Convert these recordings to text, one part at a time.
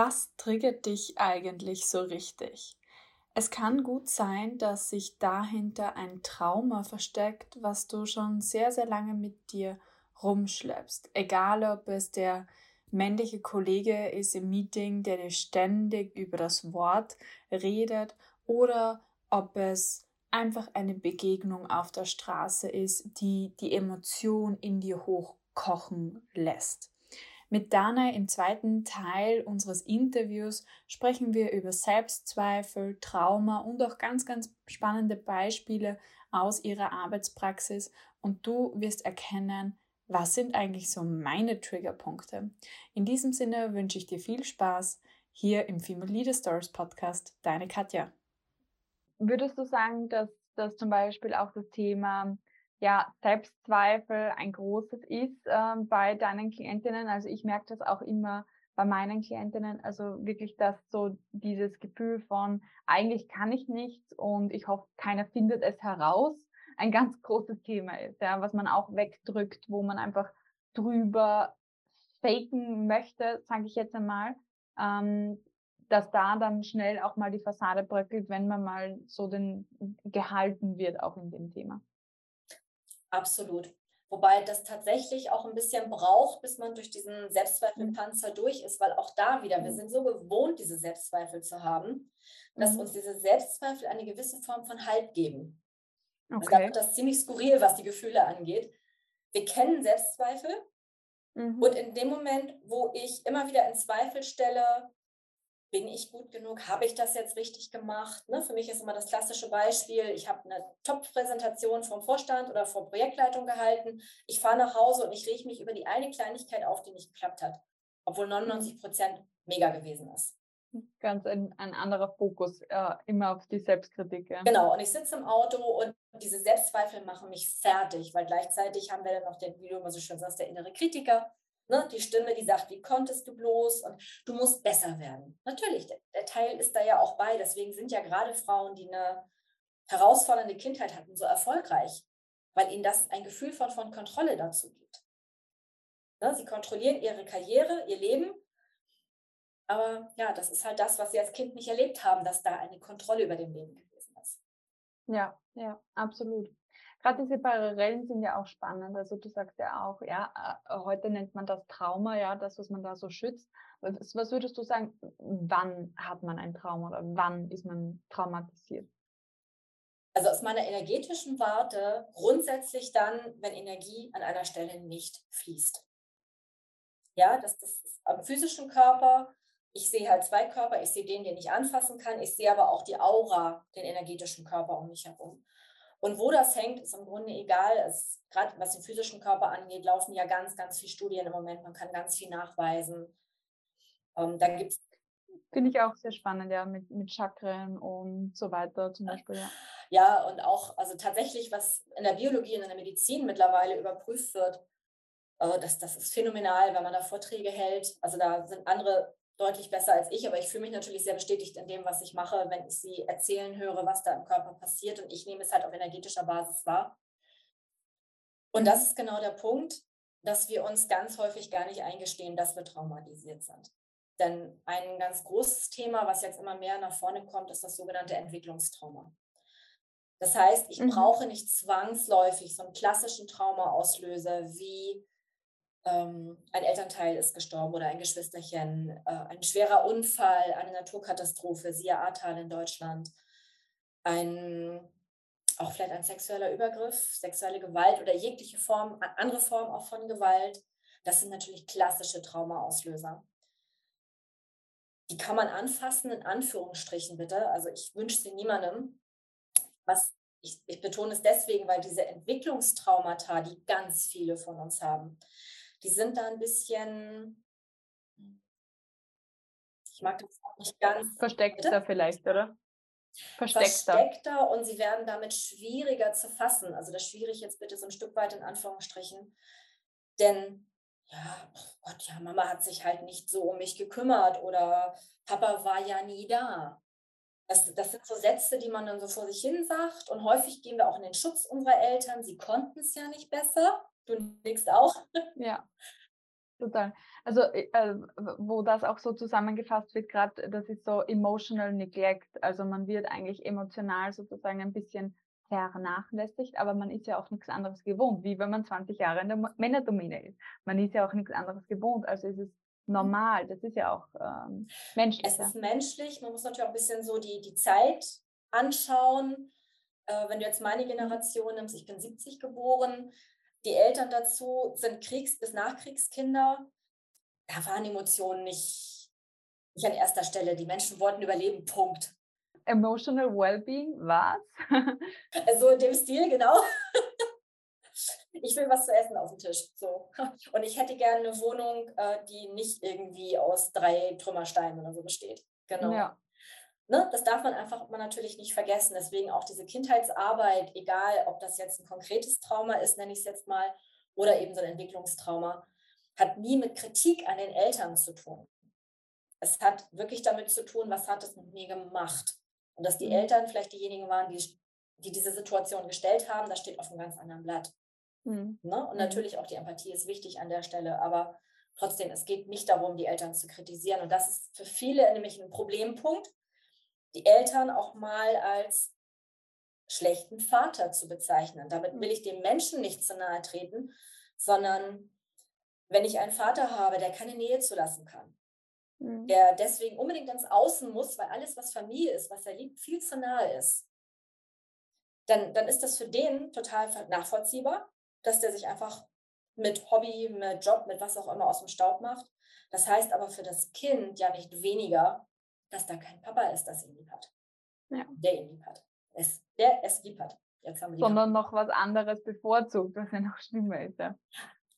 Was triggert dich eigentlich so richtig? Es kann gut sein, dass sich dahinter ein Trauma versteckt, was du schon sehr, sehr lange mit dir rumschleppst. Egal, ob es der männliche Kollege ist im Meeting, der dir ständig über das Wort redet, oder ob es einfach eine Begegnung auf der Straße ist, die die Emotion in dir hochkochen lässt. Mit Dana im zweiten Teil unseres Interviews sprechen wir über Selbstzweifel, Trauma und auch ganz, ganz spannende Beispiele aus ihrer Arbeitspraxis und du wirst erkennen, was sind eigentlich so meine Triggerpunkte. In diesem Sinne wünsche ich dir viel Spaß hier im Female Leader Stories Podcast. Deine Katja. Würdest du sagen, dass das zum Beispiel auch das Thema ja, Selbstzweifel ein großes ist äh, bei deinen Klientinnen. Also ich merke das auch immer bei meinen Klientinnen. Also wirklich, dass so dieses Gefühl von eigentlich kann ich nichts und ich hoffe, keiner findet es heraus, ein ganz großes Thema ist, ja, was man auch wegdrückt, wo man einfach drüber faken möchte, sage ich jetzt einmal, ähm, dass da dann schnell auch mal die Fassade bröckelt, wenn man mal so den gehalten wird, auch in dem Thema. Absolut. Wobei das tatsächlich auch ein bisschen braucht, bis man durch diesen Selbstzweifelpanzer durch ist, weil auch da wieder, wir mhm. sind so gewohnt, diese Selbstzweifel zu haben, dass mhm. uns diese Selbstzweifel eine gewisse Form von Halt geben. Okay. Also das ziemlich skurril, was die Gefühle angeht. Wir kennen Selbstzweifel mhm. und in dem Moment, wo ich immer wieder in Zweifel stelle, bin ich gut genug? Habe ich das jetzt richtig gemacht? Ne? Für mich ist immer das klassische Beispiel, ich habe eine Top-Präsentation vom Vorstand oder vor Projektleitung gehalten. Ich fahre nach Hause und ich rege mich über die eine Kleinigkeit auf, die nicht geklappt hat, obwohl 99 Prozent mega gewesen ist. Ganz ein, ein anderer Fokus, äh, immer auf die Selbstkritik. Ja. Genau, und ich sitze im Auto und diese Selbstzweifel machen mich fertig, weil gleichzeitig haben wir dann noch den, wie du immer so schön sagst, der innere Kritiker, Ne? Die Stimme, die sagt, wie konntest du bloß und du musst besser werden. Natürlich, der, der Teil ist da ja auch bei. Deswegen sind ja gerade Frauen, die eine herausfordernde Kindheit hatten, so erfolgreich, weil ihnen das ein Gefühl von, von Kontrolle dazu gibt. Ne? Sie kontrollieren ihre Karriere, ihr Leben. Aber ja, das ist halt das, was sie als Kind nicht erlebt haben, dass da eine Kontrolle über dem Leben gewesen ist. Ja, ja, absolut gerade diese Parallelen sind ja auch spannend. Also du sagst ja auch, ja, äh, heute nennt man das Trauma, ja, das, was man da so schützt. Was, was würdest du sagen, wann hat man ein Trauma oder wann ist man traumatisiert? Also aus meiner energetischen Warte grundsätzlich dann, wenn Energie an einer Stelle nicht fließt. Ja, das, das ist am physischen Körper. Ich sehe halt zwei Körper. Ich sehe den, den ich anfassen kann. Ich sehe aber auch die Aura, den energetischen Körper um mich herum. Und wo das hängt, ist im Grunde egal. Gerade was den physischen Körper angeht, laufen ja ganz, ganz viele Studien im Moment. Man kann ganz viel nachweisen. Ähm, dann gibt es. Finde ich auch sehr spannend, ja, mit, mit Chakren und so weiter zum Beispiel. Ja. ja, und auch, also tatsächlich, was in der Biologie und in der Medizin mittlerweile überprüft wird, äh, das, das ist phänomenal, wenn man da Vorträge hält. Also da sind andere deutlich besser als ich, aber ich fühle mich natürlich sehr bestätigt in dem, was ich mache, wenn ich sie erzählen höre, was da im Körper passiert. Und ich nehme es halt auf energetischer Basis wahr. Und das ist genau der Punkt, dass wir uns ganz häufig gar nicht eingestehen, dass wir traumatisiert sind. Denn ein ganz großes Thema, was jetzt immer mehr nach vorne kommt, ist das sogenannte Entwicklungstrauma. Das heißt, ich mhm. brauche nicht zwangsläufig so einen klassischen Traumaauslöser wie ähm, ein Elternteil ist gestorben oder ein Geschwisterchen, äh, ein schwerer Unfall, eine Naturkatastrophe, siehe Ahrtal in Deutschland, ein, auch vielleicht ein sexueller Übergriff, sexuelle Gewalt oder jegliche Form, andere Form auch von Gewalt. Das sind natürlich klassische Traumaauslöser. Die kann man anfassen, in Anführungsstrichen bitte. Also ich wünsche sie niemandem. Was ich, ich betone es deswegen, weil diese Entwicklungstraumata, die ganz viele von uns haben, die sind da ein bisschen, ich mag das auch nicht ganz. Versteckter bitte? vielleicht, oder? Versteckter. Versteckter und sie werden damit schwieriger zu fassen. Also das schwierig jetzt bitte so ein Stück weit in Anführungsstrichen. Denn, ja, oh Gott, ja, Mama hat sich halt nicht so um mich gekümmert oder Papa war ja nie da. Das, das sind so Sätze, die man dann so vor sich hin sagt. Und häufig gehen wir auch in den Schutz unserer Eltern. Sie konnten es ja nicht besser. Du nickst auch. Ja, total. Also, äh, äh wo das auch so zusammengefasst wird, gerade das ist so emotional neglect. Also man wird eigentlich emotional sozusagen ein bisschen vernachlässigt, aber man ist ja auch nichts anderes gewohnt, wie wenn man 20 Jahre in der Männerdomäne ist. Man ist ja auch nichts anderes gewohnt. Also es ist normal. Das ist ja auch ähm, menschlich. Es ist menschlich. Man muss natürlich auch ein bisschen so die, die Zeit anschauen. Äh, wenn du jetzt meine Generation nimmst, ich bin 70 geboren, die Eltern dazu sind Kriegs- bis Nachkriegskinder. Da waren Emotionen nicht, nicht an erster Stelle. Die Menschen wollten überleben, Punkt. Emotional Wellbeing, was? so in dem Stil, genau. ich will was zu essen auf dem Tisch. So. Und ich hätte gerne eine Wohnung, äh, die nicht irgendwie aus drei Trümmersteinen oder so besteht. Genau. Ja. Ne, das darf man einfach man natürlich nicht vergessen. Deswegen auch diese Kindheitsarbeit, egal ob das jetzt ein konkretes Trauma ist, nenne ich es jetzt mal, oder eben so ein Entwicklungstrauma, hat nie mit Kritik an den Eltern zu tun. Es hat wirklich damit zu tun, was hat es mit mir gemacht. Und dass die mhm. Eltern vielleicht diejenigen waren, die, die diese Situation gestellt haben, das steht auf einem ganz anderen Blatt. Mhm. Ne? Und mhm. natürlich auch die Empathie ist wichtig an der Stelle, aber trotzdem, es geht nicht darum, die Eltern zu kritisieren. Und das ist für viele nämlich ein Problempunkt, die Eltern auch mal als schlechten Vater zu bezeichnen. Damit will ich dem Menschen nicht zu nahe treten, sondern wenn ich einen Vater habe, der keine Nähe zulassen kann, mhm. der deswegen unbedingt ins Außen muss, weil alles, was Familie ist, was er liebt, viel zu nahe ist, dann, dann ist das für den total nachvollziehbar dass der sich einfach mit Hobby, mit Job, mit was auch immer aus dem Staub macht. Das heißt aber für das Kind ja nicht weniger, dass da kein Papa ist, das ihn lieb hat. Ja. Der ihn lieb hat. Es, der es lieb hat. Jetzt haben wir Sondern noch was anderes bevorzugt, was ja noch schlimmer ist. Ja.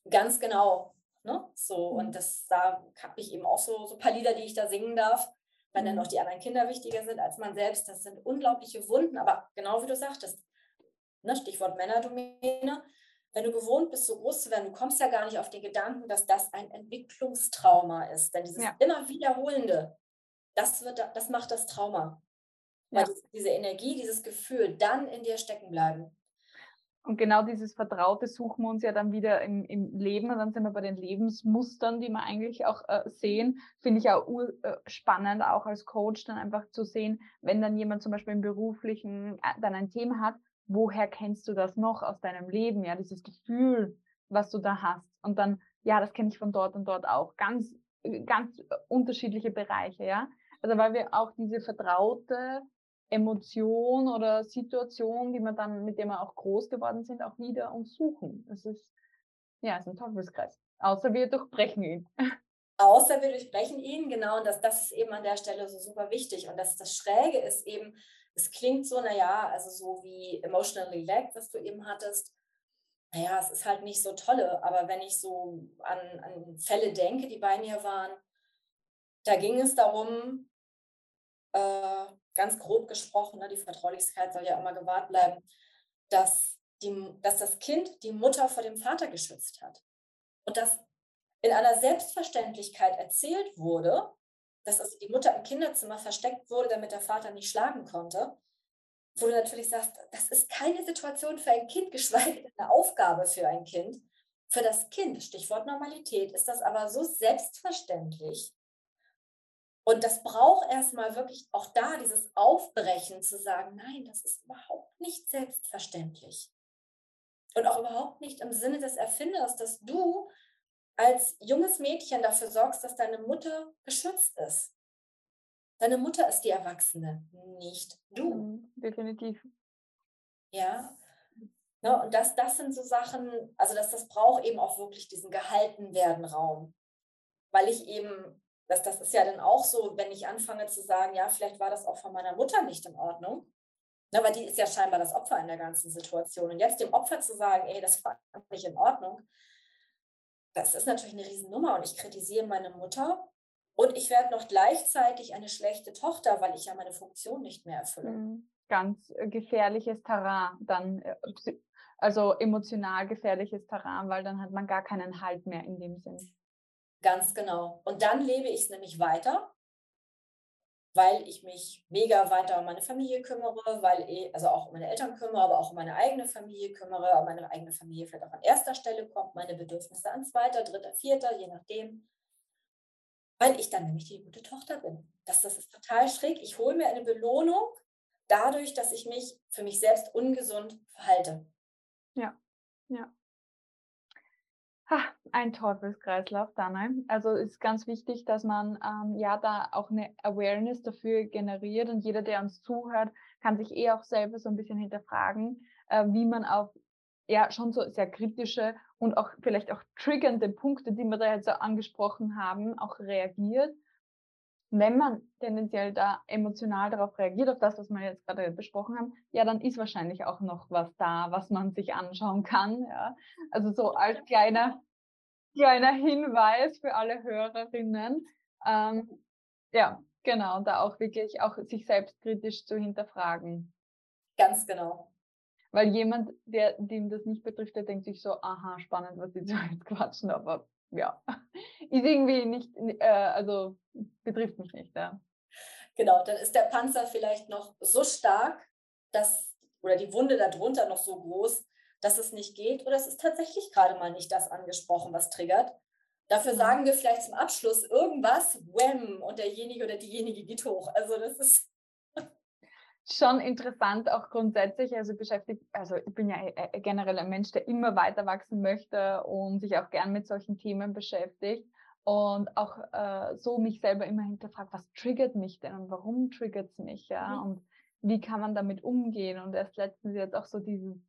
Ganz genau. Ne? So, mhm. und das, da habe ich eben auch so, so ein paar Lieder, die ich da singen darf, wenn dann mhm. noch die anderen Kinder wichtiger sind als man selbst. Das sind unglaubliche Wunden, aber genau wie du sagtest, ne? Stichwort Männerdomäne, wenn du gewohnt bist, so groß zu werden, du kommst ja gar nicht auf den Gedanken, dass das ein Entwicklungstrauma ist. Denn dieses ja. immer wiederholende, das, wird, das macht das Trauma. Weil ja. diese Energie, dieses Gefühl dann in dir stecken bleiben. Und genau dieses Vertraute suchen wir uns ja dann wieder im, im Leben und dann sind wir bei den Lebensmustern, die wir eigentlich auch äh, sehen. Finde ich auch äh, spannend, auch als Coach dann einfach zu sehen, wenn dann jemand zum Beispiel im beruflichen äh, dann ein Thema hat, woher kennst du das noch aus deinem Leben? Ja, dieses Gefühl, was du da hast. Und dann, ja, das kenne ich von dort und dort auch. Ganz, ganz unterschiedliche Bereiche, ja. Also weil wir auch diese vertraute Emotion oder Situation, die wir dann, mit der wir auch groß geworden sind, auch wieder uns suchen. Es ist, ja, ist ein Teufelskreis. Außer wir durchbrechen ihn. Außer wir durchbrechen ihn, genau. Und das, das ist eben an der Stelle so super wichtig. Und das, das Schräge ist eben, es klingt so, naja, also so wie emotionally lagged, was du eben hattest. Naja, es ist halt nicht so tolle, aber wenn ich so an, an Fälle denke, die bei mir waren, da ging es darum, äh, ganz grob gesprochen, ne, die Vertraulichkeit soll ja immer gewahrt bleiben, dass, die, dass das Kind die Mutter vor dem Vater geschützt hat. Und dass in einer Selbstverständlichkeit erzählt wurde, dass also die Mutter im Kinderzimmer versteckt wurde, damit der Vater nicht schlagen konnte, wo du natürlich sagst, das ist keine Situation für ein Kind, geschweige denn eine Aufgabe für ein Kind. Für das Kind, Stichwort Normalität, ist das aber so selbstverständlich. Und das braucht erstmal wirklich auch da dieses Aufbrechen zu sagen, nein, das ist überhaupt nicht selbstverständlich. Und auch überhaupt nicht im Sinne des Erfinders, dass du als junges Mädchen dafür sorgst, dass deine Mutter geschützt ist. Deine Mutter ist die Erwachsene, nicht du. Mhm, definitiv. Ja. Ne, und das, das sind so Sachen, also dass das braucht eben auch wirklich diesen gehalten werden Raum. Weil ich eben, das, das ist ja dann auch so, wenn ich anfange zu sagen, ja, vielleicht war das auch von meiner Mutter nicht in Ordnung. Ne, weil die ist ja scheinbar das Opfer in der ganzen Situation. Und jetzt dem Opfer zu sagen, ey, das war nicht in Ordnung, das ist natürlich eine Riesennummer und ich kritisiere meine Mutter und ich werde noch gleichzeitig eine schlechte Tochter, weil ich ja meine Funktion nicht mehr erfülle. Mhm. Ganz äh, gefährliches Terrain dann, äh, also emotional gefährliches Terrain, weil dann hat man gar keinen Halt mehr in dem Sinn. Ganz genau. Und dann lebe ich es nämlich weiter weil ich mich mega weiter um meine Familie kümmere, weil ich, also auch um meine Eltern kümmere, aber auch um meine eigene Familie kümmere, um meine eigene Familie vielleicht auch an erster Stelle kommt, meine Bedürfnisse an zweiter, dritter, vierter, je nachdem. weil ich dann nämlich die gute Tochter bin. Das, das ist total schräg. Ich hole mir eine Belohnung dadurch, dass ich mich für mich selbst ungesund verhalte. Ja, ja. Ein Teufelskreislauf, Dana. Also ist ganz wichtig, dass man ähm, ja da auch eine Awareness dafür generiert und jeder, der uns zuhört, kann sich eh auch selber so ein bisschen hinterfragen, äh, wie man auf ja schon so sehr kritische und auch vielleicht auch triggernde Punkte, die wir da jetzt so angesprochen haben, auch reagiert. Wenn man tendenziell da emotional darauf reagiert, auf das, was wir jetzt gerade besprochen haben, ja, dann ist wahrscheinlich auch noch was da, was man sich anschauen kann. Ja. Also so als kleiner, kleiner Hinweis für alle Hörerinnen. Ähm, ja, genau, da auch wirklich auch sich selbstkritisch zu hinterfragen. Ganz genau. Weil jemand, der, dem das nicht betrifft, der denkt sich so, aha, spannend, was die zwei jetzt quatschen, aber ja, ist irgendwie nicht, äh, also betrifft mich nicht, ja. Genau, dann ist der Panzer vielleicht noch so stark, dass, oder die Wunde darunter noch so groß, dass es nicht geht, oder es ist tatsächlich gerade mal nicht das angesprochen, was triggert. Dafür mhm. sagen wir vielleicht zum Abschluss irgendwas, wham, und derjenige oder diejenige geht hoch. Also das ist schon interessant, auch grundsätzlich. Also beschäftigt, also ich bin ja äh, äh, generell ein Mensch, der immer weiter wachsen möchte und sich auch gern mit solchen Themen beschäftigt. Und auch äh, so mich selber immer hinterfragt, was triggert mich denn und warum triggert es mich, ja? Mhm. Und wie kann man damit umgehen? Und erst letztens jetzt auch so diesen,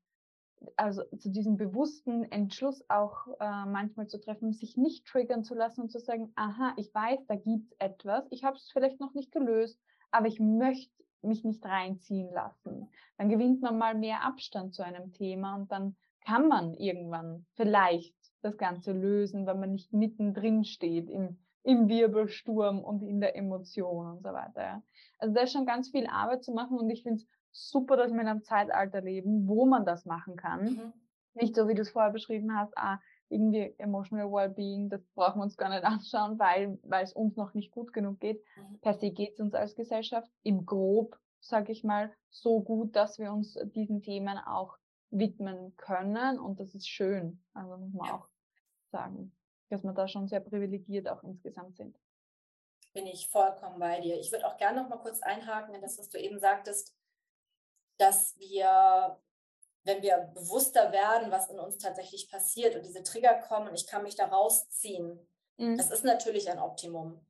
also zu diesem bewussten Entschluss auch äh, manchmal zu treffen, sich nicht triggern zu lassen und zu sagen, aha, ich weiß, da gibt's etwas, ich habe es vielleicht noch nicht gelöst, aber ich möchte mich nicht reinziehen lassen. Dann gewinnt man mal mehr Abstand zu einem Thema und dann kann man irgendwann vielleicht das Ganze lösen, wenn man nicht mittendrin steht im, im Wirbelsturm und in der Emotion und so weiter. Also da ist schon ganz viel Arbeit zu machen und ich finde es super, dass wir in einem Zeitalter leben, wo man das machen kann. Mhm. Nicht so, wie du es vorher beschrieben hast, ah, irgendwie Emotional Wellbeing, das brauchen wir uns gar nicht anschauen, weil, weil es uns noch nicht gut genug geht. Mhm. Per se geht es uns als Gesellschaft im Grob, sage ich mal, so gut, dass wir uns diesen Themen auch widmen können und das ist schön. Also muss man auch sagen, dass wir da schon sehr privilegiert auch insgesamt sind. Bin ich vollkommen bei dir. Ich würde auch gerne noch mal kurz einhaken in das, was du eben sagtest, dass wir wenn wir bewusster werden, was in uns tatsächlich passiert und diese Trigger kommen und ich kann mich da rausziehen, mhm. das ist natürlich ein Optimum.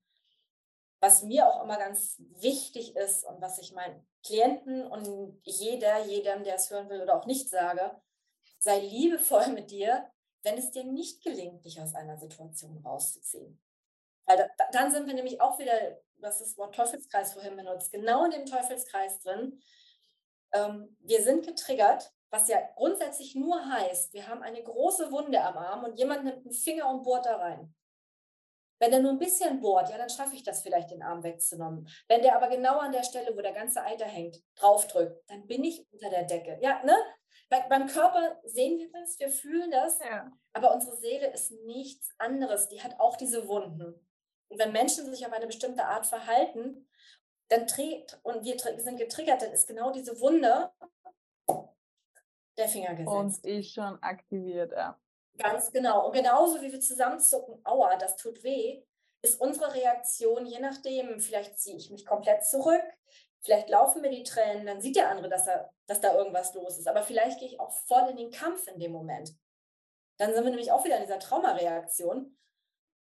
Was mir auch immer ganz wichtig ist und was ich meinen Klienten und jeder, jedem, der es hören will oder auch nicht sage, sei liebevoll mit dir, wenn es dir nicht gelingt, dich aus einer Situation rauszuziehen. Weil da, dann sind wir nämlich auch wieder, was das Wort Teufelskreis vorhin benutzt, genau in dem Teufelskreis drin. Ähm, wir sind getriggert was ja grundsätzlich nur heißt, wir haben eine große Wunde am Arm und jemand nimmt einen Finger und bohrt da rein. Wenn er nur ein bisschen bohrt, ja, dann schaffe ich das vielleicht, den Arm wegzunehmen. Wenn der aber genau an der Stelle, wo der ganze Eiter hängt, draufdrückt, dann bin ich unter der Decke. Ja, ne? Bei, beim Körper sehen wir das, wir fühlen das, ja. aber unsere Seele ist nichts anderes. Die hat auch diese Wunden. Und wenn Menschen sich auf eine bestimmte Art verhalten, dann und wir sind getriggert, dann ist genau diese Wunde der Finger gesetzt. Und ist schon aktiviert, ja. Ganz genau. Und genauso wie wir zusammenzucken, aua, das tut weh, ist unsere Reaktion, je nachdem, vielleicht ziehe ich mich komplett zurück, vielleicht laufen mir die Tränen, dann sieht der andere, dass, er, dass da irgendwas los ist. Aber vielleicht gehe ich auch voll in den Kampf in dem Moment. Dann sind wir nämlich auch wieder in dieser Traumareaktion.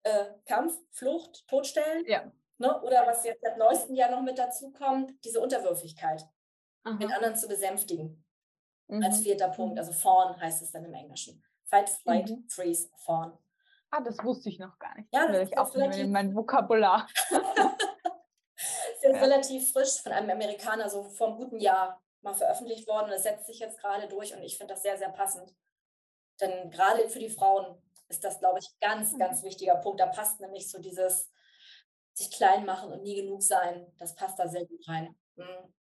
Äh, Kampf, Flucht, Todstellen. Ja. Ne? Oder was jetzt seit neuestem Jahr noch mit dazu kommt, diese Unterwürfigkeit, Aha. den anderen zu besänftigen mhm. als vierter Punkt. Also fawn heißt es dann im Englischen. Fight, flight, mhm. freeze, fawn. Ah, das wusste ich noch gar nicht. Ja, das, das ich auch relativ, in mein Vokabular. ist jetzt ja. relativ frisch von einem Amerikaner, so vor einem guten Jahr mal veröffentlicht worden. Und es setzt sich jetzt gerade durch und ich finde das sehr, sehr passend. Denn gerade für die Frauen ist das, glaube ich, ganz, mhm. ganz wichtiger Punkt. Da passt nämlich so dieses sich klein machen und nie genug sein. Das passt da sehr gut rein. Mhm.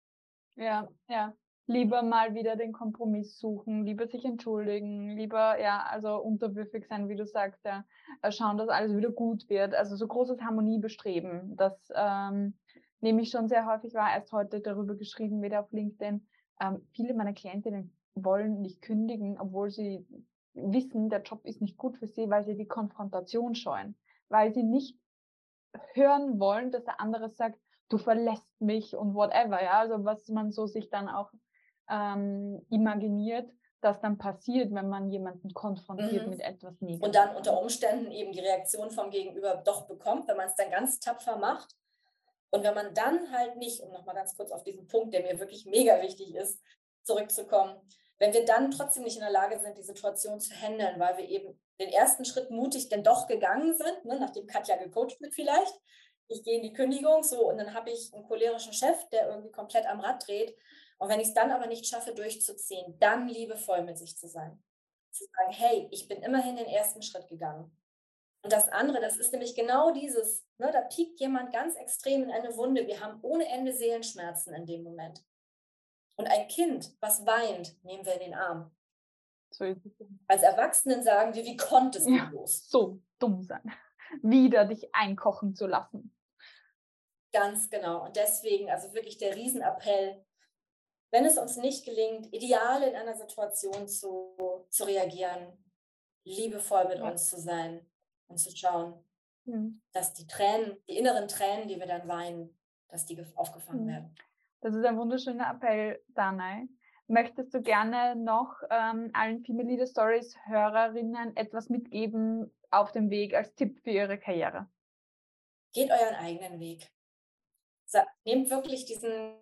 Ja, ja lieber mal wieder den Kompromiss suchen, lieber sich entschuldigen, lieber ja, also unterwürfig sein, wie du sagst, ja, äh, schauen, dass alles wieder gut wird. Also so großes Harmoniebestreben, das ähm, nehme ich schon sehr häufig wahr. Erst heute darüber geschrieben, wieder auf LinkedIn. Ähm, viele meiner Klientinnen wollen nicht kündigen, obwohl sie wissen, der Job ist nicht gut für sie, weil sie die Konfrontation scheuen, weil sie nicht hören wollen, dass der andere sagt, du verlässt mich und whatever, ja, also was man so sich dann auch ähm, imaginiert, das dann passiert, wenn man jemanden konfrontiert mhm. mit etwas Negatives. Und dann unter Umständen eben die Reaktion vom Gegenüber doch bekommt, wenn man es dann ganz tapfer macht. Und wenn man dann halt nicht, um nochmal ganz kurz auf diesen Punkt, der mir wirklich mega wichtig ist, zurückzukommen, wenn wir dann trotzdem nicht in der Lage sind, die Situation zu handeln, weil wir eben den ersten Schritt mutig denn doch gegangen sind, ne, nachdem Katja gecoacht wird vielleicht, ich gehe in die Kündigung, so, und dann habe ich einen cholerischen Chef, der irgendwie komplett am Rad dreht. Und wenn ich es dann aber nicht schaffe, durchzuziehen, dann liebevoll mit sich zu sein. Zu sagen, hey, ich bin immerhin den ersten Schritt gegangen. Und das andere, das ist nämlich genau dieses, ne, da piekt jemand ganz extrem in eine Wunde. Wir haben ohne Ende Seelenschmerzen in dem Moment. Und ein Kind, was weint, nehmen wir in den Arm. Als Erwachsenen sagen wir, wie konntest du ja, bloß? So dumm sein, wieder dich einkochen zu lassen. Ganz genau. Und deswegen, also wirklich der Riesenappell, wenn es uns nicht gelingt, ideal in einer Situation zu, zu reagieren, liebevoll mit ja. uns zu sein und zu schauen, mhm. dass die Tränen, die inneren Tränen, die wir dann weinen, dass die aufgefangen mhm. werden. Das ist ein wunderschöner Appell, Danai. Möchtest du gerne noch ähm, allen Female Leader Stories Hörerinnen etwas mitgeben auf dem Weg als Tipp für ihre Karriere? Geht euren eigenen Weg. Nehmt wirklich diesen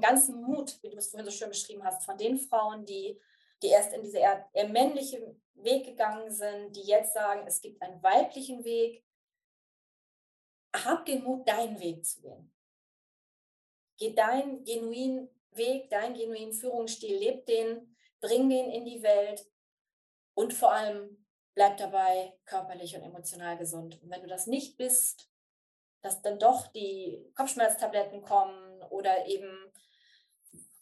ganzen Mut, wie du es vorhin so schön beschrieben hast, von den Frauen, die, die erst in diese eher, eher männliche Weg gegangen sind, die jetzt sagen, es gibt einen weiblichen Weg. Hab den Mut, deinen Weg zu gehen. Geh deinen genuinen Weg, deinen genuinen Führungsstil, leb den, bring den in die Welt und vor allem bleib dabei körperlich und emotional gesund. Und wenn du das nicht bist, dass dann doch die Kopfschmerztabletten kommen oder eben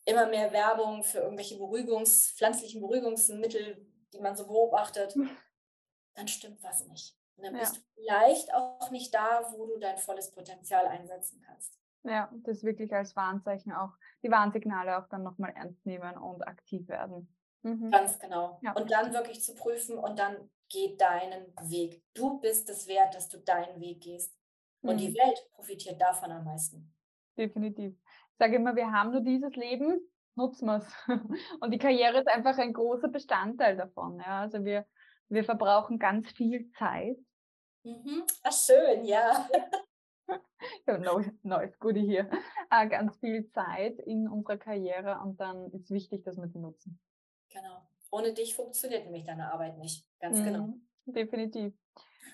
immer mehr Werbung für irgendwelche Beruhigungs-, pflanzlichen Beruhigungsmittel, die man so beobachtet, dann stimmt was nicht. Und dann ja. bist du vielleicht auch nicht da, wo du dein volles Potenzial einsetzen kannst. Ja, das wirklich als Warnzeichen auch, die Warnsignale auch dann nochmal ernst nehmen und aktiv werden. Mhm. Ganz genau. Ja. Und dann wirklich zu prüfen und dann geh deinen Weg. Du bist es wert, dass du deinen Weg gehst. Und mhm. die Welt profitiert davon am meisten. Definitiv. Ich sage immer, wir haben nur dieses Leben, nutzen wir es. Und die Karriere ist einfach ein großer Bestandteil davon. Ja. Also wir, wir verbrauchen ganz viel Zeit. Mhm. Ach, schön, ja. neues, neues Goodie hier. Äh, ganz viel Zeit in unserer Karriere und dann ist wichtig, dass wir die nutzen. Genau. Ohne dich funktioniert nämlich deine Arbeit nicht. Ganz mhm, genau. Definitiv.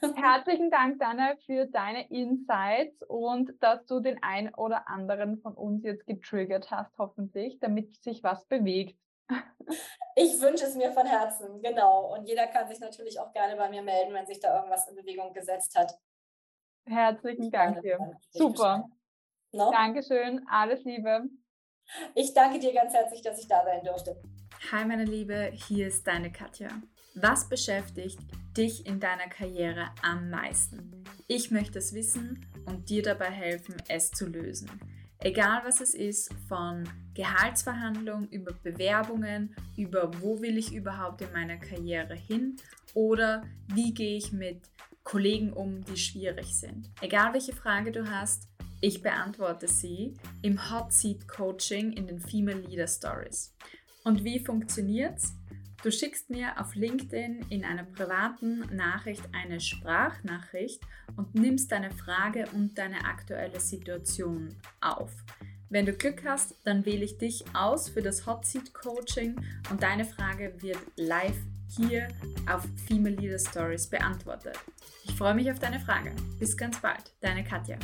Herzlichen Dank, Dana, für deine Insights und dass du den einen oder anderen von uns jetzt getriggert hast, hoffentlich, damit sich was bewegt. Ich wünsche es mir von Herzen, genau. Und jeder kann sich natürlich auch gerne bei mir melden, wenn sich da irgendwas in Bewegung gesetzt hat. Herzlichen Dank dir. Super. No? Dankeschön. Alles Liebe. Ich danke dir ganz herzlich, dass ich da sein durfte. Hi meine Liebe, hier ist deine Katja. Was beschäftigt dich in deiner Karriere am meisten? Ich möchte es wissen und dir dabei helfen, es zu lösen. Egal was es ist, von Gehaltsverhandlungen über Bewerbungen, über wo will ich überhaupt in meiner Karriere hin oder wie gehe ich mit Kollegen um, die schwierig sind. Egal welche Frage du hast, ich beantworte sie im Hot Seat Coaching in den Female Leader Stories. Und wie funktioniert's? Du schickst mir auf LinkedIn in einer privaten Nachricht eine Sprachnachricht und nimmst deine Frage und deine aktuelle Situation auf. Wenn du Glück hast, dann wähle ich dich aus für das Hot Seat Coaching und deine Frage wird live hier auf Female Leader Stories beantwortet. Ich freue mich auf deine Frage. Bis ganz bald, deine Katja.